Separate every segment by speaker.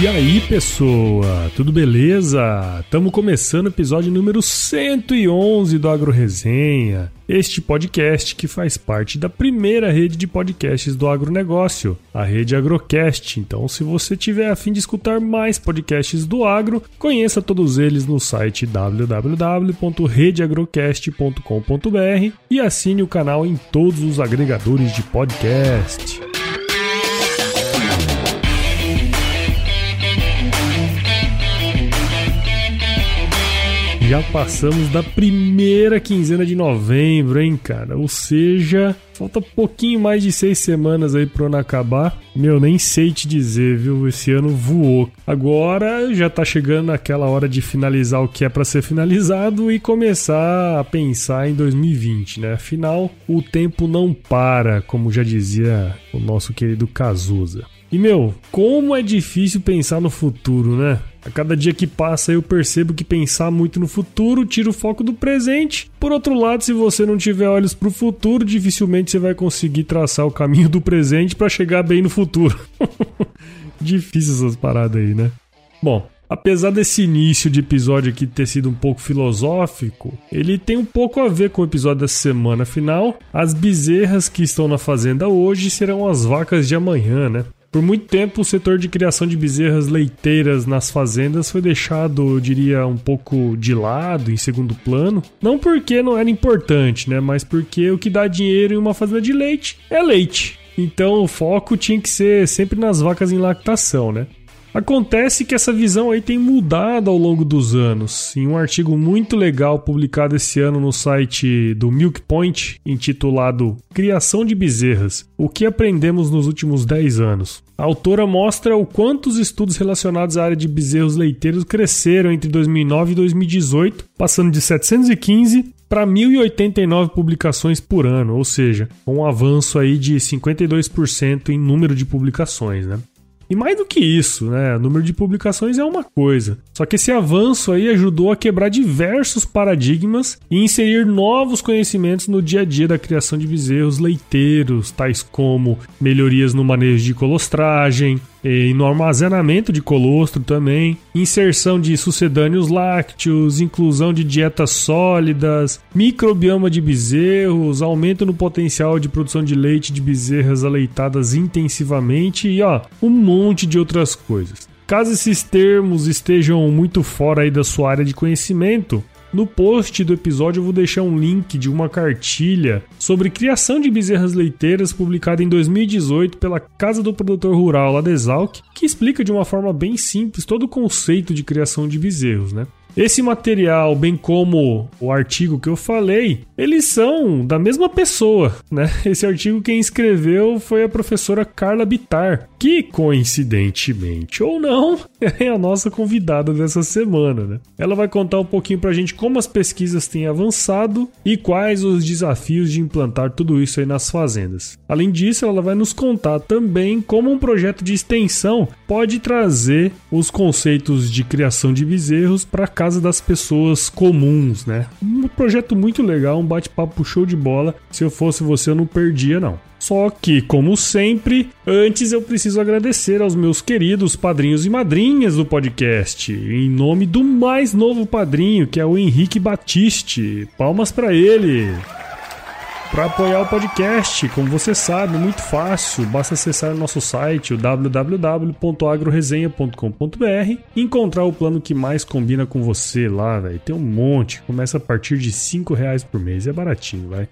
Speaker 1: E aí, pessoa, tudo beleza? Estamos começando o episódio número 111 do Agro Resenha. Este podcast que faz parte da primeira rede de podcasts do agronegócio, a rede Agrocast. Então, se você tiver a fim de escutar mais podcasts do agro, conheça todos eles no site www.redeagrocast.com.br e assine o canal em todos os agregadores de podcast. Já passamos da primeira quinzena de novembro, hein, cara? Ou seja, falta pouquinho mais de seis semanas aí pro ano acabar. Meu, nem sei te dizer, viu? Esse ano voou. Agora já tá chegando aquela hora de finalizar o que é para ser finalizado e começar a pensar em 2020, né? Afinal, o tempo não para, como já dizia o nosso querido Cazuza. E meu, como é difícil pensar no futuro, né? A cada dia que passa eu percebo que pensar muito no futuro tira o foco do presente. Por outro lado, se você não tiver olhos para o futuro, dificilmente você vai conseguir traçar o caminho do presente para chegar bem no futuro. Difícil essas paradas aí, né? Bom, Apesar desse início de episódio aqui ter sido um pouco filosófico, ele tem um pouco a ver com o episódio dessa semana. Afinal, as bezerras que estão na fazenda hoje serão as vacas de amanhã, né? Por muito tempo, o setor de criação de bezerras leiteiras nas fazendas foi deixado, eu diria, um pouco de lado, em segundo plano. Não porque não era importante, né? Mas porque o que dá dinheiro em uma fazenda de leite é leite. Então o foco tinha que ser sempre nas vacas em lactação, né? Acontece que essa visão aí tem mudado ao longo dos anos. Em um artigo muito legal publicado esse ano no site do Milk Point, intitulado Criação de Bezerras: O que aprendemos nos últimos 10 anos. A autora mostra o quanto os estudos relacionados à área de bezerros leiteiros cresceram entre 2009 e 2018, passando de 715 para 1.089 publicações por ano, ou seja, um avanço aí de 52% em número de publicações, né? E mais do que isso, né? O número de publicações é uma coisa. Só que esse avanço aí ajudou a quebrar diversos paradigmas e inserir novos conhecimentos no dia a dia da criação de bezerros leiteiros, tais como melhorias no manejo de colostragem, e no armazenamento de colostro também, inserção de sucedâneos lácteos, inclusão de dietas sólidas, microbioma de bezerros, aumento no potencial de produção de leite de bezerras aleitadas intensivamente e ó, um monte de outras coisas. Caso esses termos estejam muito fora aí da sua área de conhecimento, no post do episódio eu vou deixar um link de uma cartilha sobre criação de bezerras leiteiras publicada em 2018 pela Casa do Produtor Rural lá de Exalc, que explica de uma forma bem simples todo o conceito de criação de bezerros, né? Esse material, bem como o artigo que eu falei, eles são da mesma pessoa, né? Esse artigo quem escreveu foi a professora Carla Bitar, que coincidentemente ou não, é a nossa convidada dessa semana, né? Ela vai contar um pouquinho pra gente como as pesquisas têm avançado e quais os desafios de implantar tudo isso aí nas fazendas. Além disso, ela vai nos contar também como um projeto de extensão pode trazer os conceitos de criação de bezerros para das pessoas comuns, né? Um projeto muito legal, um bate-papo show de bola. Se eu fosse você, eu não perdia, não. Só que, como sempre, antes eu preciso agradecer aos meus queridos padrinhos e madrinhas do podcast, em nome do mais novo padrinho, que é o Henrique Batiste. Palmas para ele! Para apoiar o podcast, como você sabe, muito fácil, basta acessar o nosso site, o www.agroresenha.com.br encontrar o plano que mais combina com você lá, velho. Tem um monte, começa a partir de 5 reais por mês, é baratinho, vai.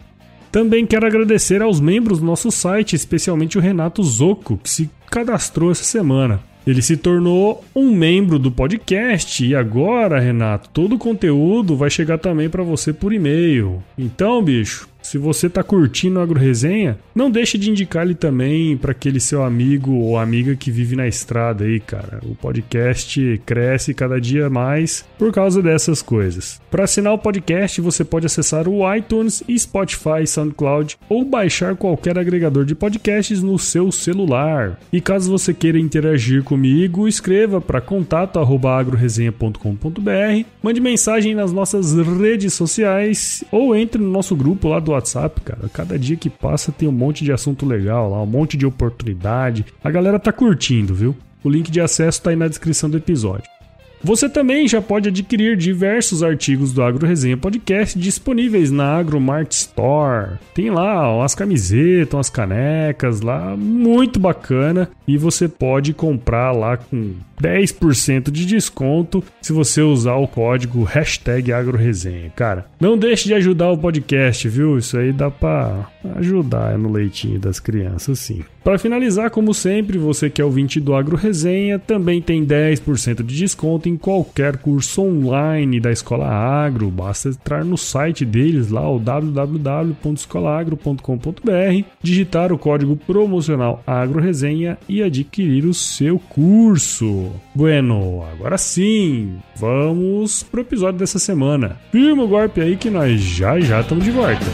Speaker 1: Também quero agradecer aos membros do nosso site, especialmente o Renato Zoco, que se cadastrou essa semana. Ele se tornou um membro do podcast e agora, Renato, todo o conteúdo vai chegar também para você por e-mail. Então, bicho, se você tá curtindo a AgroResenha, não deixe de indicar ele também para aquele seu amigo ou amiga que vive na estrada aí, cara. O podcast cresce cada dia mais por causa dessas coisas. Para assinar o podcast, você pode acessar o iTunes, Spotify, SoundCloud ou baixar qualquer agregador de podcasts no seu celular. E caso você queira interagir comigo, escreva para contato@agroresenha.com.br, mande mensagem nas nossas redes sociais ou entre no nosso grupo lá do WhatsApp, cara. Cada dia que passa tem um monte de assunto legal lá, um monte de oportunidade. A galera tá curtindo, viu? O link de acesso tá aí na descrição do episódio. Você também já pode adquirir diversos artigos do Agro Resenha Podcast disponíveis na AgroMart Store. Tem lá umas camisetas, umas canecas lá, muito bacana. E você pode comprar lá com 10% de desconto se você usar o código hashtag AgroResenha. Cara, não deixe de ajudar o podcast, viu? Isso aí dá pra ajudar no leitinho das crianças, sim. Para finalizar, como sempre, você que é ouvinte do Agro Resenha também tem 10% de desconto em qualquer curso online da Escola Agro. Basta entrar no site deles lá, o www.escolaagro.com.br, digitar o código promocional Agro Resenha e adquirir o seu curso. Bueno, agora sim, vamos pro episódio dessa semana. Firma o golpe aí que nós já já estamos de volta.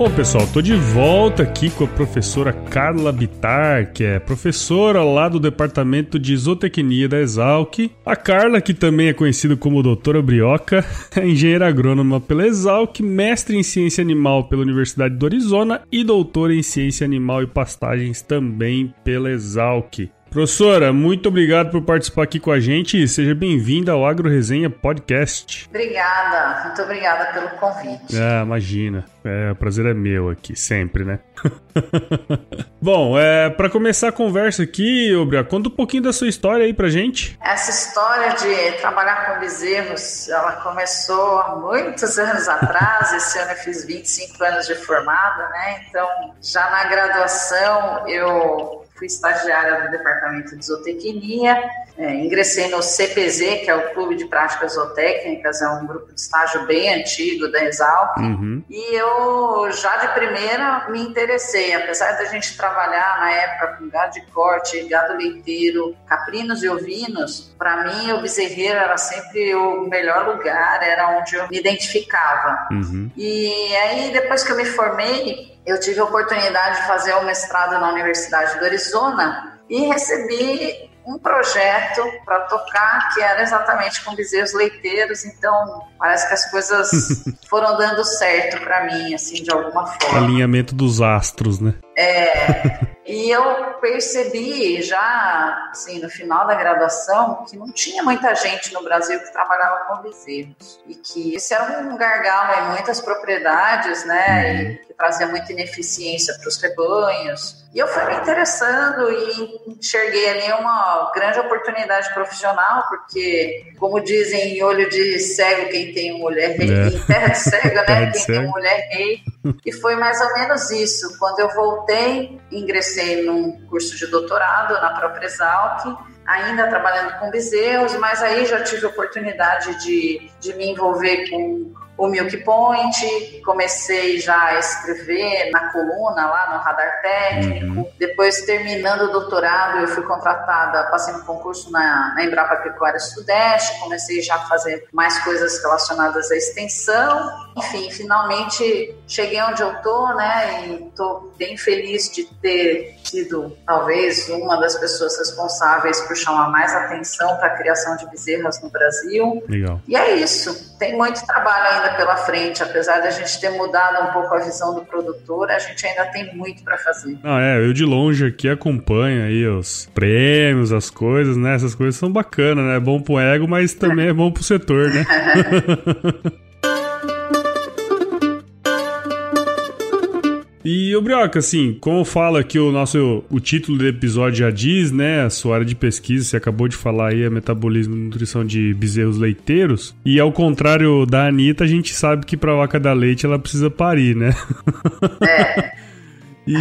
Speaker 1: Bom, pessoal, tô de volta aqui com a professora Carla Bitar, que é professora lá do Departamento de Zootecnia da Exalc. A Carla, que também é conhecida como Doutora Brioca, é engenheira agrônoma pela Exalc, mestre em ciência animal pela Universidade do Arizona e doutora em ciência animal e pastagens também pela Exalc. Professora, muito obrigado por participar aqui com a gente. Seja bem-vinda ao Agro Resenha Podcast.
Speaker 2: Obrigada, muito obrigada pelo convite.
Speaker 1: Ah, imagina. É, o prazer é meu aqui, sempre, né? Bom, é, para começar a conversa aqui, Obria, conta um pouquinho da sua história aí pra gente.
Speaker 2: Essa história de trabalhar com bezerros, ela começou há muitos anos atrás. Esse ano eu fiz 25 anos de formada, né? Então, já na graduação, eu fui estagiária do departamento de zootecnia, é, ingressei no CPZ, que é o Clube de Práticas Zootécnicas, é um grupo de estágio bem antigo da Exalc, uhum. e eu já de primeira me interessei, apesar da gente trabalhar na época com gado de corte, gado leiteiro, caprinos e ovinos, para mim o bezerreiro era sempre o melhor lugar, era onde eu me identificava. Uhum. E aí depois que eu me formei, eu tive a oportunidade de fazer o mestrado na Universidade do Arizona e recebi um projeto para tocar que era exatamente com bezerros leiteiros, então parece que as coisas foram dando certo para mim, assim, de alguma forma.
Speaker 1: Alinhamento dos astros, né?
Speaker 2: É. E eu percebi já, assim, no final da graduação, que não tinha muita gente no Brasil que trabalhava com bezerros. E que esse era um gargalo em muitas propriedades, né? E uhum. Trazia muita ineficiência para os rebanhos. E eu fui me interessando e enxerguei ali uma grande oportunidade profissional, porque, como dizem, em olho de cego, quem tem mulher rei, é. em terra de cego, né? Quem tem mulher rei. E foi mais ou menos isso. Quando eu voltei, ingressei num curso de doutorado na própria Exalc, ainda trabalhando com bezerros, mas aí já tive a oportunidade de, de me envolver com o Milk Point, comecei já a escrever na coluna lá no Radar Técnico. Uhum. Depois, terminando o doutorado, eu fui contratada, passei no concurso na, na Embrapa Pecuária Sudeste, comecei já a fazer mais coisas relacionadas à extensão. Enfim, finalmente cheguei onde eu tô, né? E estou bem feliz de ter sido, talvez, uma das pessoas responsáveis por chamar mais atenção para a criação de bezerras no Brasil.
Speaker 1: Legal.
Speaker 2: E é isso. Tem muito trabalho ainda pela frente, apesar da gente ter mudado um pouco a visão do produtor, a gente ainda tem muito para fazer.
Speaker 1: Ah, é, eu de longe aqui acompanho aí os prêmios, as coisas, né? Essas coisas são bacanas, né? É bom pro ego, mas também é bom pro setor, né? E o Brioca, assim, como fala que o nosso o título do episódio já diz, né, a sua área de pesquisa, você acabou de falar aí, é metabolismo e nutrição de bezerros leiteiros. E ao contrário da Anitta, a gente sabe que pra vaca da leite ela precisa parir, né? É. E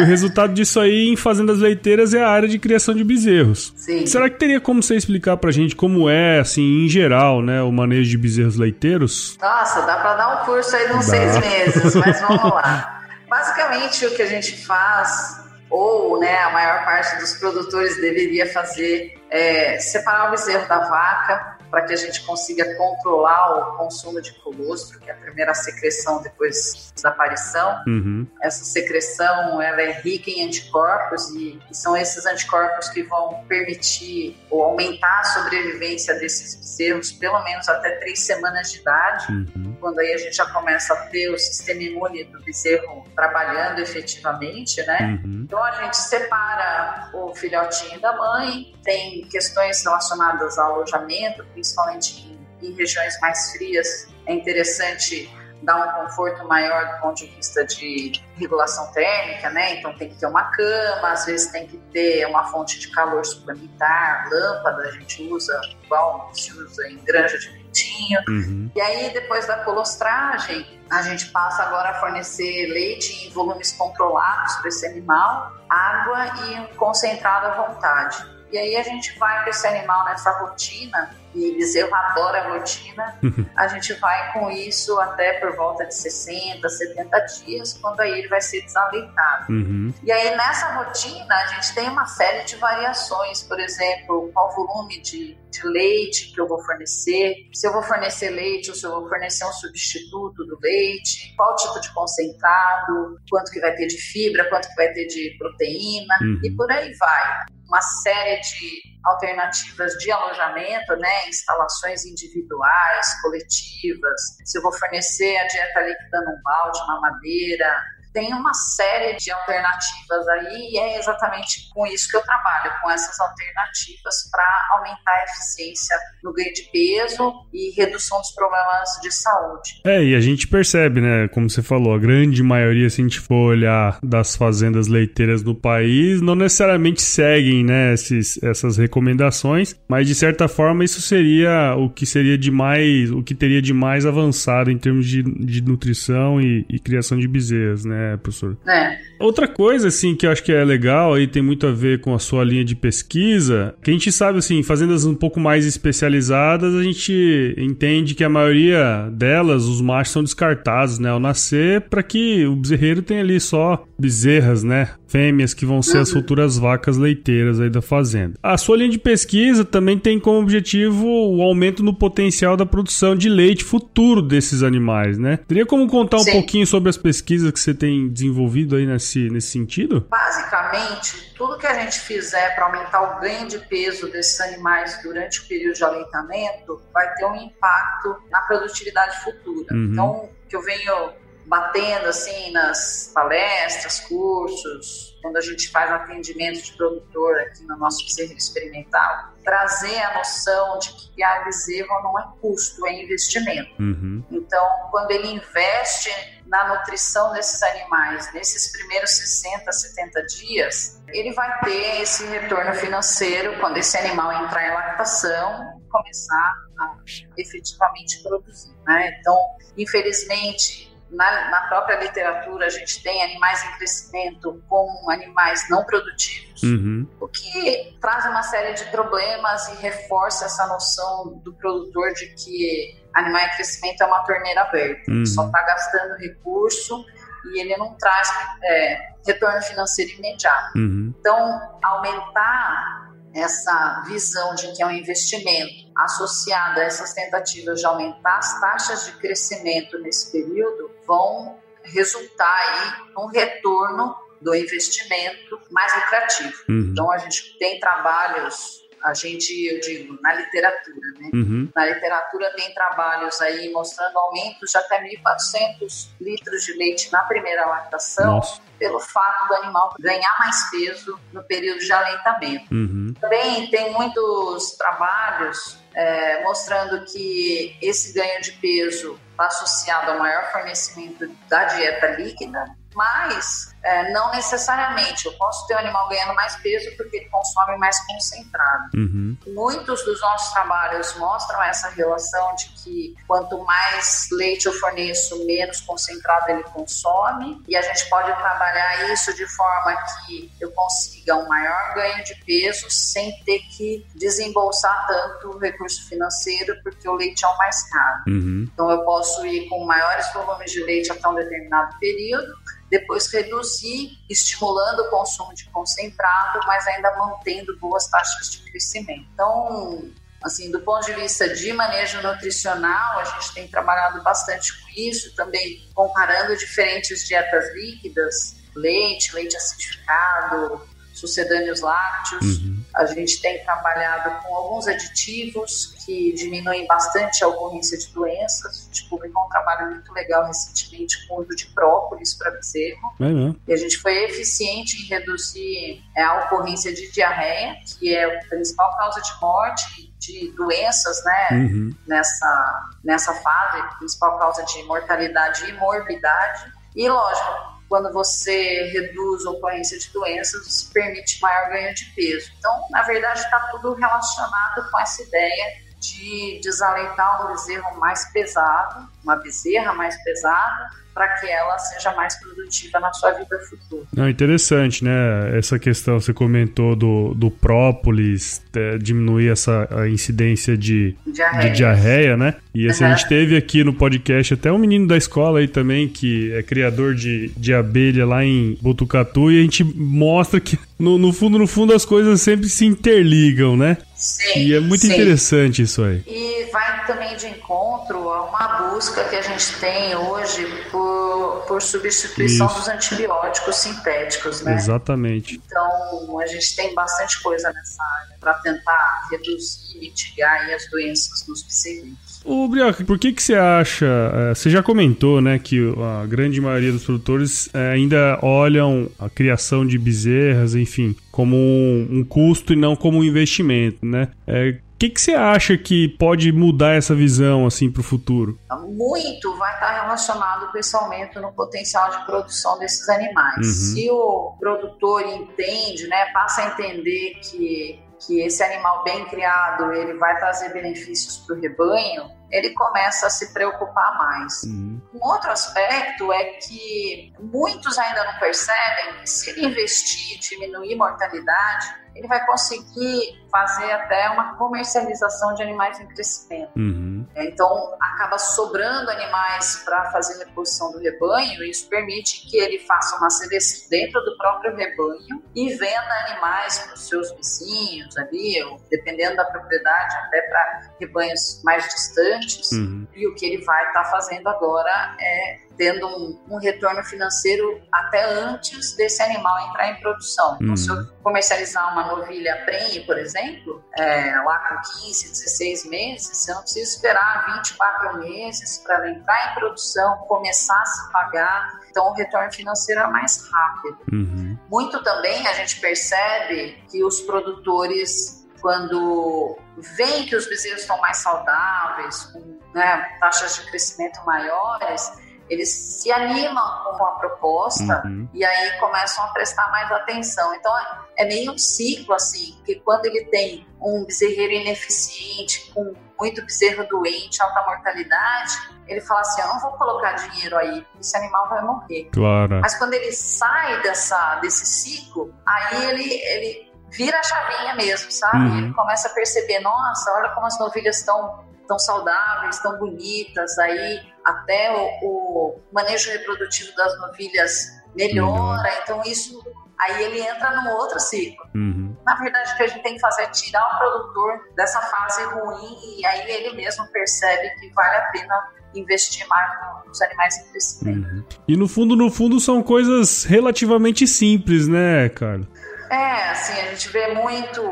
Speaker 1: o resultado disso aí em fazendas leiteiras é a área de criação de bezerros. Sim. Será que teria como você explicar pra gente como é, assim, em geral, né, o manejo de bezerros leiteiros?
Speaker 2: Nossa, dá pra dar um curso aí de uns dá. seis meses, mas vamos lá. Basicamente, o que a gente faz, ou né, a maior parte dos produtores deveria fazer, é separar o bezerro da vaca, para que a gente consiga controlar o consumo de colostro, que é a primeira secreção depois da aparição. Uhum. Essa secreção ela é rica em anticorpos e, e, são esses anticorpos que vão permitir ou aumentar a sobrevivência desses bezerros pelo menos até três semanas de idade, uhum. Quando aí a gente já começa a ter o sistema imune do bezerro trabalhando efetivamente, né? Uhum. Então a gente separa o filhotinho da mãe, tem questões relacionadas ao alojamento, principalmente em, em regiões mais frias, é interessante dar um conforto maior do ponto de vista de regulação térmica, né? Então tem que ter uma cama, às vezes tem que ter uma fonte de calor suplementar, lâmpada a gente usa, igual se usa em granja de ventinho. Uhum. E aí depois da colostragem, a gente passa agora a fornecer leite em volumes controlados para esse animal, água e um concentrado à vontade. E aí a gente vai com esse animal nessa rotina e bezerro adora a rotina, a gente vai com isso até por volta de 60, 70 dias, quando aí ele vai ser desaleitado. Uhum. E aí nessa rotina a gente tem uma série de variações, por exemplo, qual volume de, de leite que eu vou fornecer, se eu vou fornecer leite ou se eu vou fornecer um substituto do leite, qual tipo de concentrado, quanto que vai ter de fibra, quanto que vai ter de proteína uhum. e por aí vai. Uma série de alternativas de alojamento, né, instalações individuais, coletivas, se eu vou fornecer a dieta líquida num balde, uma madeira, tem uma série de alternativas aí e é exatamente com isso que eu trabalho, com essas alternativas para aumentar a eficiência no ganho de peso e redução dos problemas de saúde.
Speaker 1: É, e a gente percebe, né, como você falou, a grande maioria, se a gente for olhar das fazendas leiteiras no país, não necessariamente seguem, né, esses, essas recomendações, mas de certa forma isso seria o que seria de mais, o que teria de mais avançado em termos de, de nutrição e, e criação de bezerros, né? É, professor? É. Outra coisa, assim, que eu acho que é legal e tem muito a ver com a sua linha de pesquisa, que a gente sabe, assim, fazendas um pouco mais especializadas, a gente entende que a maioria delas, os machos são descartados, né, ao nascer, para que o bezerreiro tenha ali só bezerras, né, fêmeas que vão ser as uhum. futuras vacas leiteiras aí da fazenda. A sua linha de pesquisa também tem como objetivo o aumento no potencial da produção de leite futuro desses animais, né? Teria como contar um Sim. pouquinho sobre as pesquisas que você tem desenvolvido aí nesse, nesse sentido?
Speaker 2: Basicamente, tudo que a gente fizer para aumentar o ganho de peso desses animais durante o período de aleitamento vai ter um impacto na produtividade futura. Uhum. Então, o que eu venho batendo assim nas palestras, cursos, quando a gente faz atendimento de produtor aqui no nosso bezerro experimental, trazer a noção de que a bezerro não é custo, é investimento. Uhum. Então, quando ele investe na nutrição desses animais nesses primeiros 60, 70 dias, ele vai ter esse retorno financeiro quando esse animal entrar em lactação e começar a efetivamente produzir. Né? Então, infelizmente, na, na, própria literatura a gente tem animais em crescimento como animais não produtivos, uhum. o que traz uma série de problemas e reforça essa noção do produtor de que animal em crescimento é uma torneira aberta, uhum. só está gastando recurso e ele não traz é, retorno financeiro imediato. Uhum. Então, aumentar essa visão de que é um investimento associado a essas tentativas de aumentar as taxas de crescimento nesse período vão resultar aí num retorno do investimento mais lucrativo. Uhum. Então a gente tem trabalhos a gente, eu digo, na literatura, né? Uhum. Na literatura tem trabalhos aí mostrando aumentos de até 1.400 litros de leite na primeira lactação. Nossa pelo fato do animal ganhar mais peso no período de aleitamento. Uhum. Também tem muitos trabalhos é, mostrando que esse ganho de peso está associado ao maior fornecimento da dieta líquida, mas é, não necessariamente. Eu posso ter um animal ganhando mais peso porque ele consome mais concentrado. Uhum. Muitos dos nossos trabalhos mostram essa relação de que quanto mais leite eu forneço, menos concentrado ele consome. E a gente pode trabalhar isso de forma que eu consiga um maior ganho de peso sem ter que desembolsar tanto recurso financeiro, porque o leite é o mais caro. Uhum. Então eu posso ir com maiores volumes de leite até um determinado período depois reduzir, estimulando o consumo de concentrado, mas ainda mantendo boas taxas de crescimento. Então, assim, do ponto de vista de manejo nutricional, a gente tem trabalhado bastante com isso, também comparando diferentes dietas líquidas, leite, leite acidificado, sucedâneos lácteos. Uhum. A gente tem trabalhado com alguns aditivos que diminuem bastante a ocorrência de doenças. A gente publicou um trabalho muito legal recentemente com o uso de própolis para bezerro. É e a gente foi eficiente em reduzir é, a ocorrência de diarreia, que é a principal causa de morte de doenças, né, uhum. nessa, nessa fase, principal causa de mortalidade e morbidade. E, lógico, quando você reduz a ocorrência de doenças, você permite maior ganho de peso. Então, na verdade, está tudo relacionado com essa ideia de desaleitar um bezerro mais pesado, uma bezerra mais pesada, para que ela seja mais produtiva na sua vida futura.
Speaker 1: Não, interessante, né? Essa questão, você comentou do, do própolis, é, diminuir essa incidência de diarreia. de diarreia, né? E assim, uhum. a gente teve aqui no podcast até um menino da escola aí também, que é criador de, de abelha lá em Botucatu, e a gente mostra que no, no fundo, no fundo, as coisas sempre se interligam, né? Sim, e é muito sim. interessante isso aí.
Speaker 2: E vai também de encontro a uma busca que a gente tem hoje por, por substituição isso. dos antibióticos sintéticos, né?
Speaker 1: Exatamente.
Speaker 2: Então, a gente tem bastante coisa nessa área para tentar reduzir e mitigar as doenças nos pseudos.
Speaker 1: Ô, Brioca, por que que você acha, é, você já comentou, né, que a grande maioria dos produtores é, ainda olham a criação de bezerras, enfim, como um, um custo e não como um investimento, né? É, o que, que você acha que pode mudar essa visão assim para o futuro?
Speaker 2: Muito vai estar relacionado com esse aumento no potencial de produção desses animais. Uhum. Se o produtor entende, né, passa a entender que que esse animal bem criado ele vai trazer benefícios para o rebanho, ele começa a se preocupar mais. Uhum. Um outro aspecto é que muitos ainda não percebem que se ele investir, diminuir mortalidade, ele vai conseguir fazer até uma comercialização de animais em crescimento. Uhum. Então, acaba sobrando animais para fazer reposição do rebanho, e isso permite que ele faça uma seleção dentro do próprio rebanho e venda animais para os seus vizinhos ali, ou, dependendo da propriedade, até para rebanhos mais distantes. Uhum. E o que ele vai estar tá fazendo agora é tendo um, um, retorno financeiro até antes desse animal entrar em produção. Então, se eu uhum. comercializar uma novilha prenhe, por exemplo, é, lá com 15, 16 meses, eu não preciso esperar 24 meses para ela entrar em produção, começar a se pagar. Então, o retorno financeiro é mais rápido. Uhum. Muito também a gente percebe que os produtores quando veem que os bezerros estão mais saudáveis, com né, taxas de crescimento maiores, eles se animam com a proposta uhum. e aí começam a prestar mais atenção. Então é meio um ciclo assim, que quando ele tem um bezerreiro ineficiente, com muito bezerro doente, alta mortalidade, ele fala assim: eu não vou colocar dinheiro aí, esse animal vai morrer.
Speaker 1: Claro.
Speaker 2: Mas quando ele sai dessa, desse ciclo, aí ele, ele vira a chavinha mesmo, sabe? Uhum. Ele começa a perceber: nossa, olha como as novilhas estão tão saudáveis, tão bonitas, aí até o, o manejo reprodutivo das novilhas melhora, uhum. então isso aí ele entra num outro ciclo. Uhum. Na verdade, o que a gente tem que fazer é tirar o produtor dessa fase ruim e aí ele mesmo percebe que vale a pena investir mais nos animais em crescimento. Uhum.
Speaker 1: E no fundo, no fundo, são coisas relativamente simples, né, Carlos?
Speaker 2: É, assim, a gente vê muito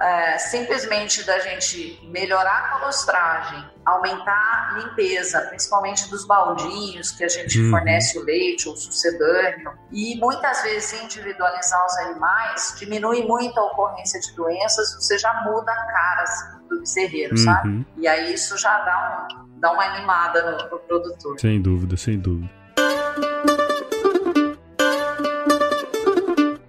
Speaker 2: é, simplesmente da gente melhorar a colostragem, aumentar a limpeza, principalmente dos baldinhos que a gente uhum. fornece o leite ou sucedâneo, e muitas vezes individualizar os animais, diminui muito a ocorrência de doenças, você já muda a cara assim, do bezerreiro, uhum. sabe? E aí isso já dá, um, dá uma animada no, no produtor.
Speaker 1: Sem dúvida, sem dúvida.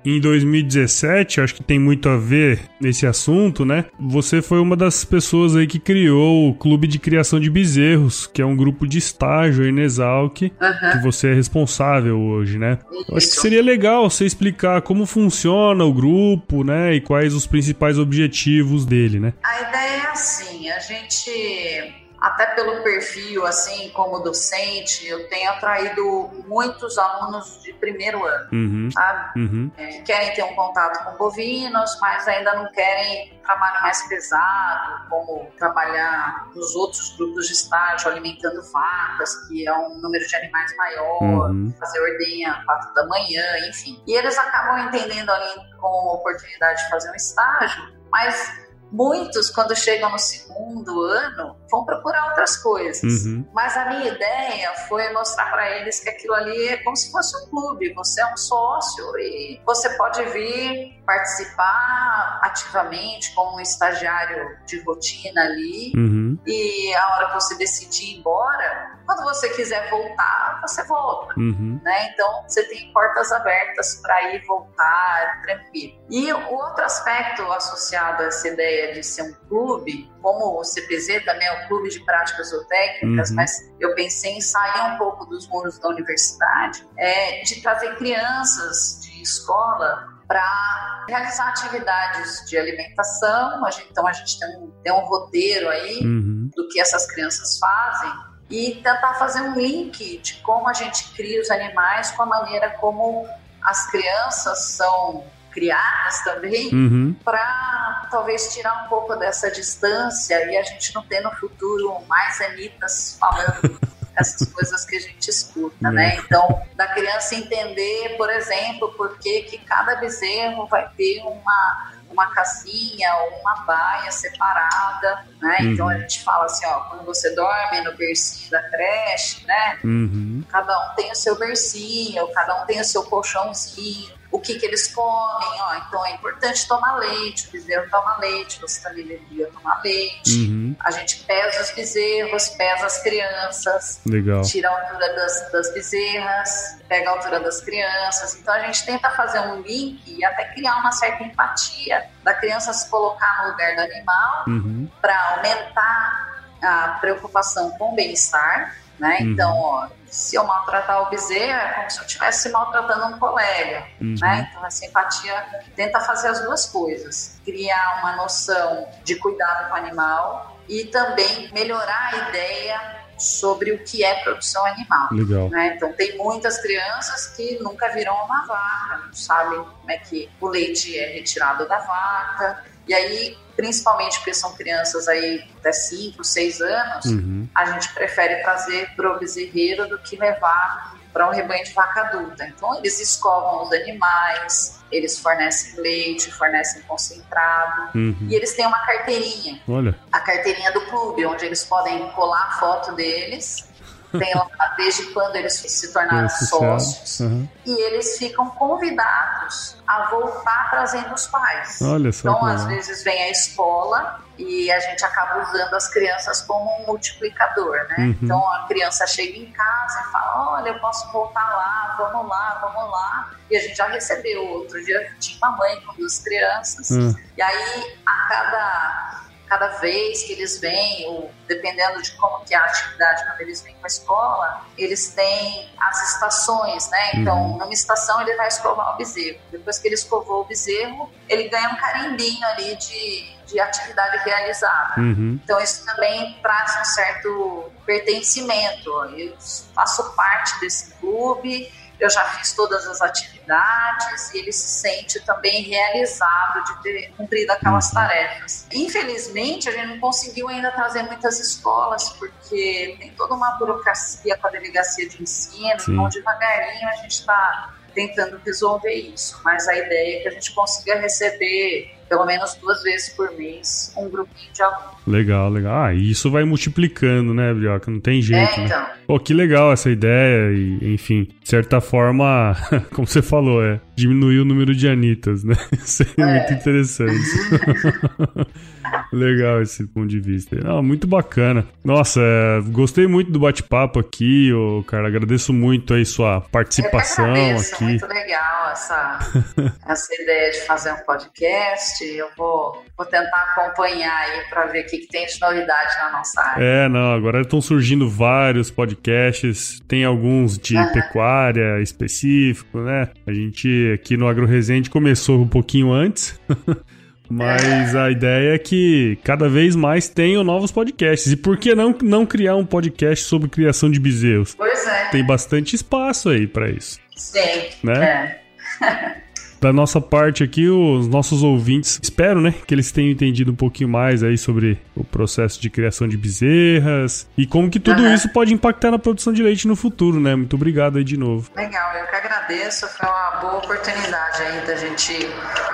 Speaker 1: Em 2017, acho que tem muito a ver nesse assunto, né? Você foi uma das pessoas aí que criou o Clube de Criação de Bezerros, que é um grupo de estágio aí na Exalc, uhum. que você é responsável hoje, né? Isso. Acho que seria legal você explicar como funciona o grupo, né? E quais os principais objetivos dele, né?
Speaker 2: A ideia é assim, a gente até pelo perfil, assim, como docente, eu tenho atraído muitos alunos de primeiro ano, uhum, sabe? Uhum. É, que querem ter um contato com bovinos, mas ainda não querem trabalho mais pesado, como trabalhar nos outros grupos de estágio, alimentando vacas, que é um número de animais maior, uhum. fazer ordenha às quatro da manhã, enfim. E eles acabam entendendo ali como oportunidade de fazer um estágio, mas muitos, quando chegam no segundo ano, vão procurar outras coisas. Uhum. Mas a minha ideia foi mostrar para eles que aquilo ali é como se fosse um clube. Você é um sócio e você pode vir participar ativamente como um estagiário de rotina ali. Uhum. E a hora que você decidir ir embora, quando você quiser voltar, você volta. Uhum. Né? Então, você tem portas abertas para ir voltar tranquilo. E o outro aspecto associado a essa ideia de ser um clube, como o CPZ também é um clube de práticas zootécnicas, uhum. mas eu pensei em sair um pouco dos muros da universidade, é de trazer crianças de escola para realizar atividades de alimentação. A gente, então a gente tem um, tem um roteiro aí uhum. do que essas crianças fazem e tentar fazer um link de como a gente cria os animais com a maneira como as crianças são criadas também, uhum. para talvez tirar um pouco dessa distância e a gente não ter no futuro mais anitas falando essas coisas que a gente escuta, né? Uhum. Então, da criança entender, por exemplo, por que, que cada bezerro vai ter uma uma casinha ou uma baia separada, né? Uhum. Então a gente fala assim, ó, quando você dorme no bercinho da creche, né? Uhum. Cada um tem o seu bercinho, cada um tem o seu colchãozinho o que, que eles comem, ó, então é importante tomar leite, o bezerro toma leite, você também deveria tomar leite. Uhum. A gente pesa os bezerros, pesa as crianças,
Speaker 1: Legal.
Speaker 2: tira a altura das, das bezerras, pega a altura das crianças. Então a gente tenta fazer um link e até criar uma certa empatia da criança se colocar no lugar do animal uhum. para aumentar a preocupação com o bem-estar né? Uhum. Então, ó, se eu maltratar o bezerro, é como se eu estivesse maltratando um colega, uhum. né? Então, a simpatia tenta fazer as duas coisas. Criar uma noção de cuidado com o animal e também melhorar a ideia sobre o que é produção animal.
Speaker 1: Legal.
Speaker 2: Né? Então, tem muitas crianças que nunca viram uma vaca, não sabem como é que o leite é retirado da vaca, e aí, principalmente porque são crianças aí até 5, 6 anos, uhum. a gente prefere trazer para o bezerreiro do que levar para um rebanho de vaca adulta. Então, eles escovam os animais, eles fornecem leite, fornecem concentrado uhum. e eles têm uma carteirinha.
Speaker 1: Olha.
Speaker 2: A carteirinha do clube, onde eles podem colar a foto deles tem lá desde quando eles se tornaram sócios. Uhum. E eles ficam convidados a voltar trazendo os pais.
Speaker 1: Olha só
Speaker 2: então, às vezes, vem a escola e a gente acaba usando as crianças como um multiplicador, né? Uhum. Então, a criança chega em casa e fala, olha, eu posso voltar lá, vamos lá, vamos lá. E a gente já recebeu. Outro dia tinha uma mãe com duas crianças. Uhum. E aí, a cada cada vez que eles vêm, ou dependendo de como que é a atividade quando eles vêm para a escola, eles têm as estações, né? Então, uhum. numa estação ele vai escovar o bezerro. Depois que ele escovou o bezerro, ele ganha um carimbinho ali de, de atividade realizada. Uhum. Então, isso também traz um certo pertencimento. Eu faço parte desse clube, eu já fiz todas as atividades e ele se sente também realizado de ter cumprido aquelas uhum. tarefas. Infelizmente, a gente não conseguiu ainda trazer muitas escolas, porque tem toda uma burocracia com a delegacia de ensino, Sim. então devagarinho a gente está tentando resolver isso. Mas a ideia é que a gente consiga receber pelo menos duas vezes por mês, um grupinho de alunos.
Speaker 1: Legal, legal. Ah, e isso vai multiplicando, né, Brioca? Não tem jeito,
Speaker 2: é, então.
Speaker 1: né? Pô, que legal essa ideia e, enfim, de certa forma, como você falou, é diminuir o número de Anitas, né? Isso é, é. muito interessante. Legal esse ponto de vista. Não, muito bacana. Nossa, é, gostei muito do bate-papo aqui, ô, cara. Agradeço muito aí sua participação Eu agradeço, aqui.
Speaker 2: Muito legal essa, essa ideia de fazer um podcast. Eu vou, vou tentar acompanhar aí para ver o que, que tem de novidade na nossa área.
Speaker 1: É, não, agora estão surgindo vários podcasts, tem alguns de uhum. pecuária específico, né? A gente aqui no Agro Resende começou um pouquinho antes. Mas a ideia é que cada vez mais tenham novos podcasts. E por que não, não criar um podcast sobre criação de bezerros?
Speaker 2: Pois é.
Speaker 1: Tem bastante espaço aí para isso.
Speaker 2: Sim.
Speaker 1: Né? É. da nossa parte aqui, os nossos ouvintes, espero, né, que eles tenham entendido um pouquinho mais aí sobre o processo de criação de bezerras e como que tudo uhum. isso pode impactar na produção de leite no futuro, né? Muito obrigado aí de novo.
Speaker 2: Legal, eu que agradeço, foi uma boa oportunidade aí da gente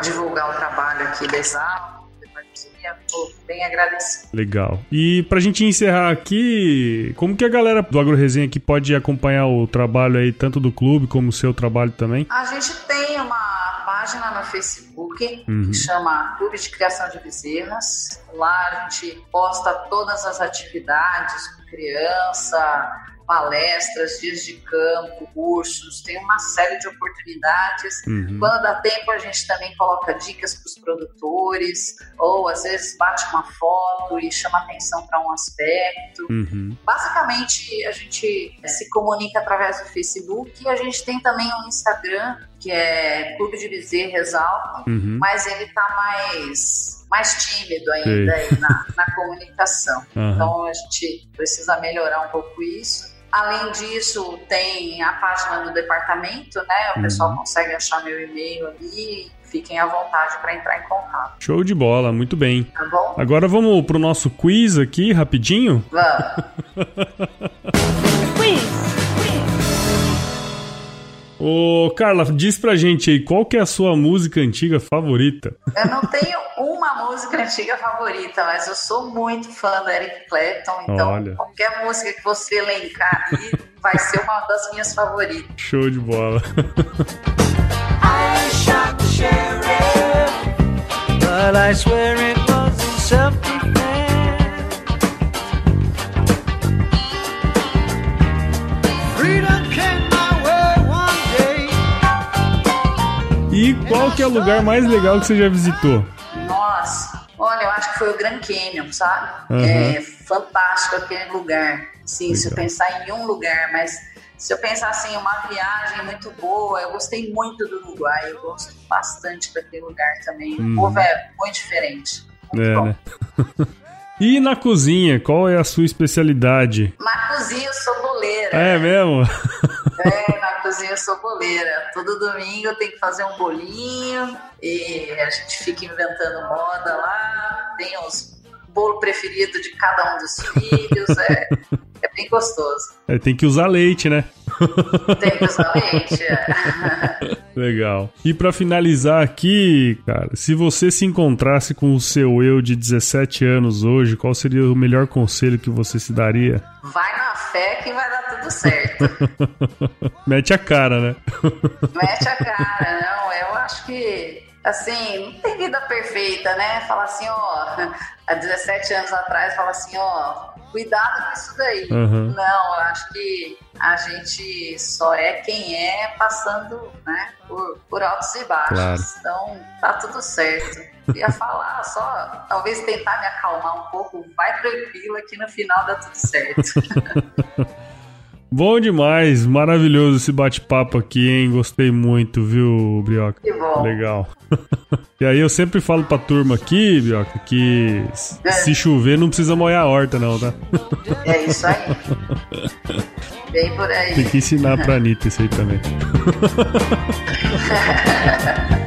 Speaker 2: divulgar o trabalho aqui da Exato Estou bem agradecido.
Speaker 1: Legal. E pra gente encerrar aqui, como que a galera do Agro Resenha aqui pode acompanhar o trabalho aí, tanto do clube como o seu trabalho também?
Speaker 2: A gente tem uma página no Facebook uhum. que chama Clube de Criação de Bezerras. Lá a gente posta todas as atividades com criança, palestras, dias de campo, cursos, tem uma série de oportunidades. Uhum. Quando dá tempo, a gente também coloca dicas para os produtores, ou às vezes bate uma foto e chama atenção para um aspecto. Uhum. Basicamente, a gente se comunica através do Facebook e a gente tem também um Instagram, que é Clube de Bezerra Exalto, uhum. mas ele está mais mais tímido ainda na, na, comunicação. Uhum. Então a gente precisa melhorar um pouco isso. Além disso, tem a página do departamento, né? O uhum. pessoal consegue achar meu e-mail ali. Fiquem à vontade para entrar em contato.
Speaker 1: Show de bola, muito bem.
Speaker 2: Tá bom?
Speaker 1: Agora vamos pro nosso quiz aqui, rapidinho?
Speaker 2: Vamos.
Speaker 3: quiz.
Speaker 1: Ô, Carla, diz pra gente aí, qual que é a sua música antiga favorita?
Speaker 2: Eu não tenho uma música antiga favorita, mas eu sou muito fã do Eric Clapton, então Olha. qualquer música que você elencar aí vai ser uma das minhas favoritas.
Speaker 1: Show de bola.
Speaker 4: I shot the sheriff, but I swear it
Speaker 1: qual que é o lugar mais legal que você já visitou?
Speaker 2: Nossa, olha, eu acho que foi o Grand Canyon, sabe? Uhum. É fantástico aquele lugar. Sim, se eu pensar em um lugar, mas se eu pensar assim, uma viagem muito boa, eu gostei muito do Uruguai, eu gosto bastante daquele lugar também. Uhum. O povo é muito diferente. Muito é, bom. Né?
Speaker 1: E na cozinha, qual é a sua especialidade?
Speaker 2: Na cozinha eu sou boleira.
Speaker 1: É mesmo?
Speaker 2: É, na cozinha eu sou boleira. Todo domingo eu tenho que fazer um bolinho e a gente fica inventando moda lá. Tem os bolo preferido de cada um dos filhos. É, é bem gostoso.
Speaker 1: É, tem que usar leite, né?
Speaker 2: Leite. É.
Speaker 1: Legal. E para finalizar aqui, cara, se você se encontrasse com o seu eu de 17 anos hoje, qual seria o melhor conselho que você se daria?
Speaker 2: Vai na fé que vai dar tudo certo.
Speaker 1: Mete a cara, né?
Speaker 2: Mete a cara, não. Eu acho que assim, não tem vida perfeita, né? Fala assim, ó, há 17 anos atrás, fala assim, ó, cuidado com isso daí. Uhum. Não, eu acho que a gente só é quem é passando, né, por, por altos e baixos. Claro. Então, tá tudo certo. Ia falar só, talvez tentar me acalmar um pouco, vai tranquilo que no final dá tudo certo.
Speaker 1: Bom demais, maravilhoso esse bate-papo aqui, hein? Gostei muito, viu, Brioca?
Speaker 2: Que bom.
Speaker 1: Legal. e aí eu sempre falo pra turma aqui, Brioca, que é. se chover não precisa molhar a horta, não, tá?
Speaker 2: É isso aí. Bem por aí.
Speaker 1: Tem que ensinar pra Anitta isso aí também.